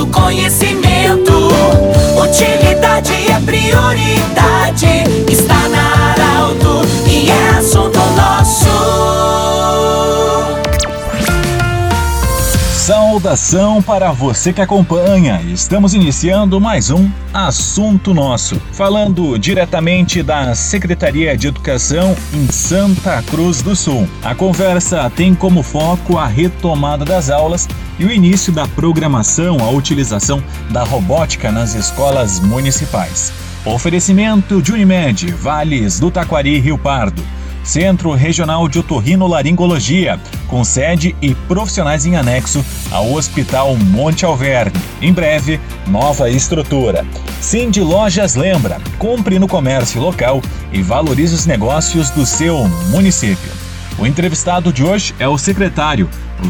do conhecimento. Utilidade Saudação para você que acompanha. Estamos iniciando mais um Assunto Nosso, falando diretamente da Secretaria de Educação em Santa Cruz do Sul. A conversa tem como foco a retomada das aulas e o início da programação, a utilização da robótica nas escolas municipais. Oferecimento de Unimed, Vales do Taquari Rio Pardo. Centro Regional de Otorrinolaringologia, com sede e profissionais em anexo ao Hospital Monte Alverne. Em breve, nova estrutura. Cindy Lojas lembra: compre no comércio local e valorize os negócios do seu município. O entrevistado de hoje é o secretário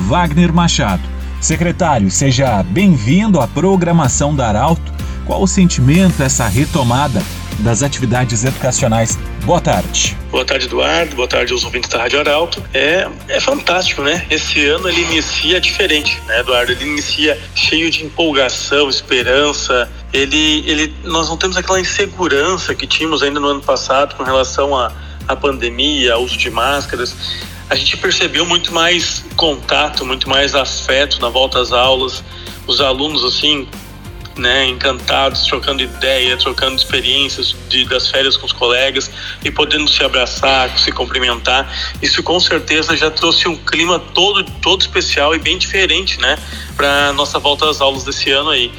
Wagner Machado. Secretário, seja bem-vindo à programação da Arauto. Qual o sentimento essa retomada das atividades educacionais. Boa tarde. Boa tarde, Eduardo. Boa tarde aos ouvintes da Rádio Arauto. É, é fantástico, né? Esse ano ele inicia diferente, né, Eduardo? Ele inicia cheio de empolgação, esperança. Ele, ele, nós não temos aquela insegurança que tínhamos ainda no ano passado com relação à, à pandemia, ao uso de máscaras a gente percebeu muito mais contato, muito mais afeto na volta às aulas. Os alunos, assim, né, encantados, trocando ideia, trocando experiências de, das férias com os colegas e podendo se abraçar, se cumprimentar. Isso com certeza já trouxe um clima todo, todo especial e bem diferente, né, para nossa volta às aulas desse ano aí.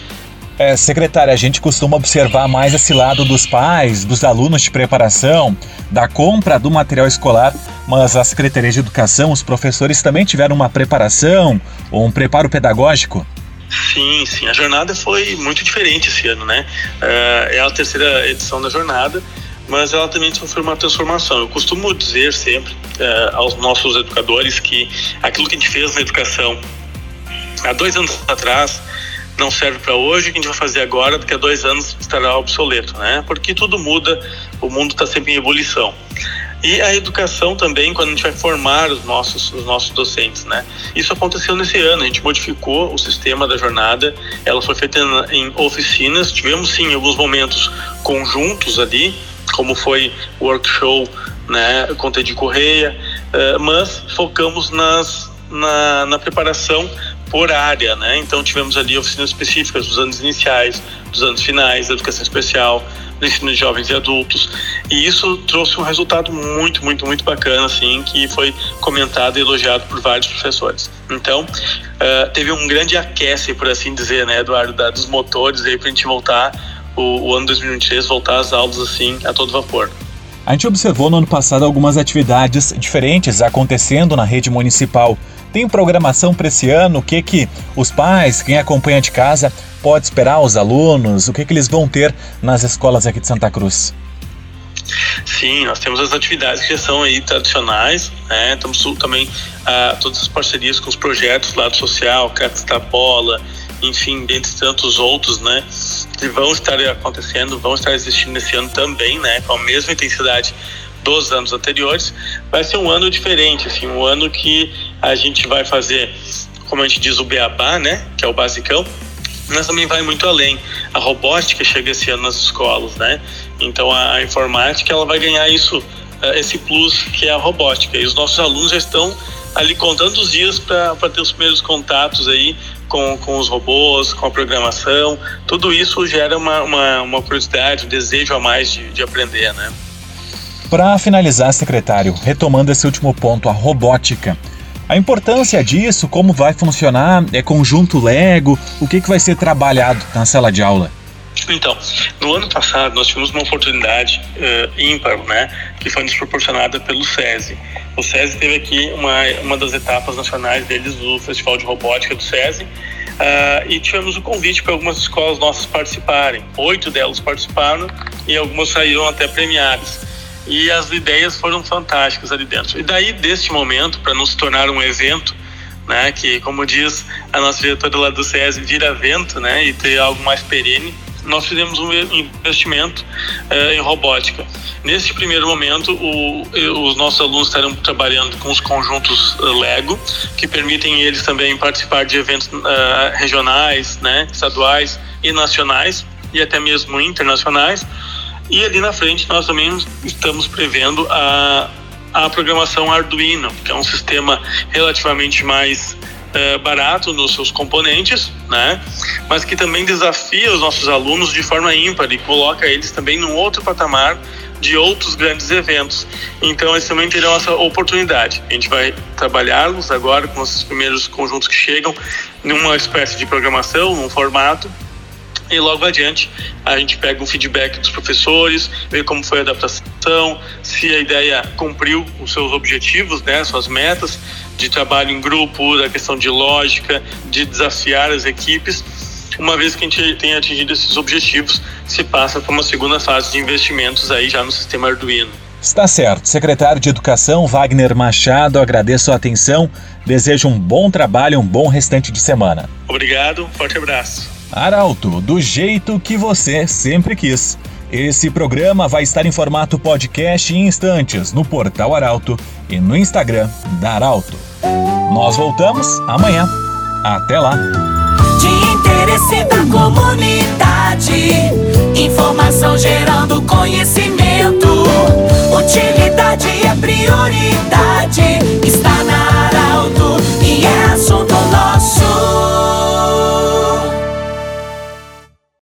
É, secretária, a gente costuma observar mais esse lado dos pais, dos alunos de preparação, da compra do material escolar, mas a Secretaria de Educação, os professores também tiveram uma preparação ou um preparo pedagógico? Sim, sim. A jornada foi muito diferente esse ano, né? É, é a terceira edição da jornada, mas ela também foi uma transformação. Eu costumo dizer sempre é, aos nossos educadores que aquilo que a gente fez na educação há dois anos atrás não serve para hoje, o que a gente vai fazer agora, daqui a dois anos estará obsoleto, né? Porque tudo muda, o mundo está sempre em ebulição. E a educação também, quando a gente vai formar os nossos, os nossos docentes, né? Isso aconteceu nesse ano, a gente modificou o sistema da jornada, ela foi feita em oficinas, tivemos sim alguns momentos conjuntos ali, como foi o workshop, né, com de Correia, eh, mas focamos nas, na, na preparação por área, né? Então tivemos ali oficinas específicas dos anos iniciais, dos anos finais, da educação especial, do ensino de jovens e adultos. E isso trouxe um resultado muito, muito, muito bacana, assim, que foi comentado e elogiado por vários professores. Então, uh, teve um grande aquece, por assim dizer, né, Eduardo, da, dos motores aí para a gente voltar, o, o ano 2023, voltar às aulas, assim, a todo vapor. A gente observou no ano passado algumas atividades diferentes acontecendo na rede municipal. Tem programação para esse ano? O que que os pais, quem acompanha de casa, pode esperar os alunos? O que que eles vão ter nas escolas aqui de Santa Cruz? Sim, nós temos as atividades que são aí tradicionais, né? Temos também ah, todas as parcerias com os projetos lado social, Cats da Bola, enfim, dentre tantos outros, né? Que vão estar acontecendo, vão estar existindo esse ano também, né? Com a mesma intensidade dos anos anteriores. Vai ser um ano diferente, assim, um ano que a gente vai fazer, como a gente diz, o beabá, né? Que é o basicão, mas também vai muito além. A robótica chega esse ano nas escolas, né? Então a, a informática ela vai ganhar isso, eh, esse plus que é a robótica. E os nossos alunos já estão ali contando os dias para ter os primeiros contatos aí com, com os robôs, com a programação, tudo isso gera uma, uma, uma curiosidade, um desejo a mais de, de aprender, né? Para finalizar, secretário, retomando esse último ponto, a robótica. A importância disso, como vai funcionar, é conjunto Lego, o que, que vai ser trabalhado na sala de aula? Então, no ano passado nós tivemos uma oportunidade uh, ímpar, né, que foi nos proporcionada pelo SESI. O SESI teve aqui uma, uma das etapas nacionais deles do Festival de Robótica do SESI, uh, e tivemos o convite para algumas escolas nossas participarem. Oito delas participaram e algumas saíram até premiadas. E as ideias foram fantásticas ali dentro. E daí, deste momento, para não se tornar um evento, né, que, como diz a nossa diretora lá do SESI, vira evento, né, e ter algo mais perene, nós fizemos um investimento eh, em robótica. Nesse primeiro momento, o, os nossos alunos estarão trabalhando com os conjuntos eh, Lego, que permitem eles também participar de eventos uh, regionais, né, estaduais e nacionais, e até mesmo internacionais. E ali na frente nós também estamos prevendo a, a programação Arduino, que é um sistema relativamente mais é, barato nos seus componentes, né? Mas que também desafia os nossos alunos de forma ímpar e coloca eles também num outro patamar de outros grandes eventos. Então eles também terão essa oportunidade. A gente vai trabalhá-los agora com os primeiros conjuntos que chegam numa espécie de programação, num formato e logo adiante a gente pega um feedback dos professores, vê como foi a adaptação, se a ideia cumpriu os seus objetivos, né, suas metas de trabalho em grupo, da questão de lógica, de desafiar as equipes. Uma vez que a gente tenha atingido esses objetivos, se passa para uma segunda fase de investimentos aí já no sistema Arduino. Está certo. Secretário de Educação Wagner Machado, agradeço a atenção, desejo um bom trabalho, um bom restante de semana. Obrigado, forte abraço. Arauto, do jeito que você sempre quis. Esse programa vai estar em formato podcast em instantes no portal Arauto e no Instagram da Arauto. Nós voltamos amanhã. Até lá. De interesse da comunidade, informação gerando conhecimento. Utilidade é prioridade.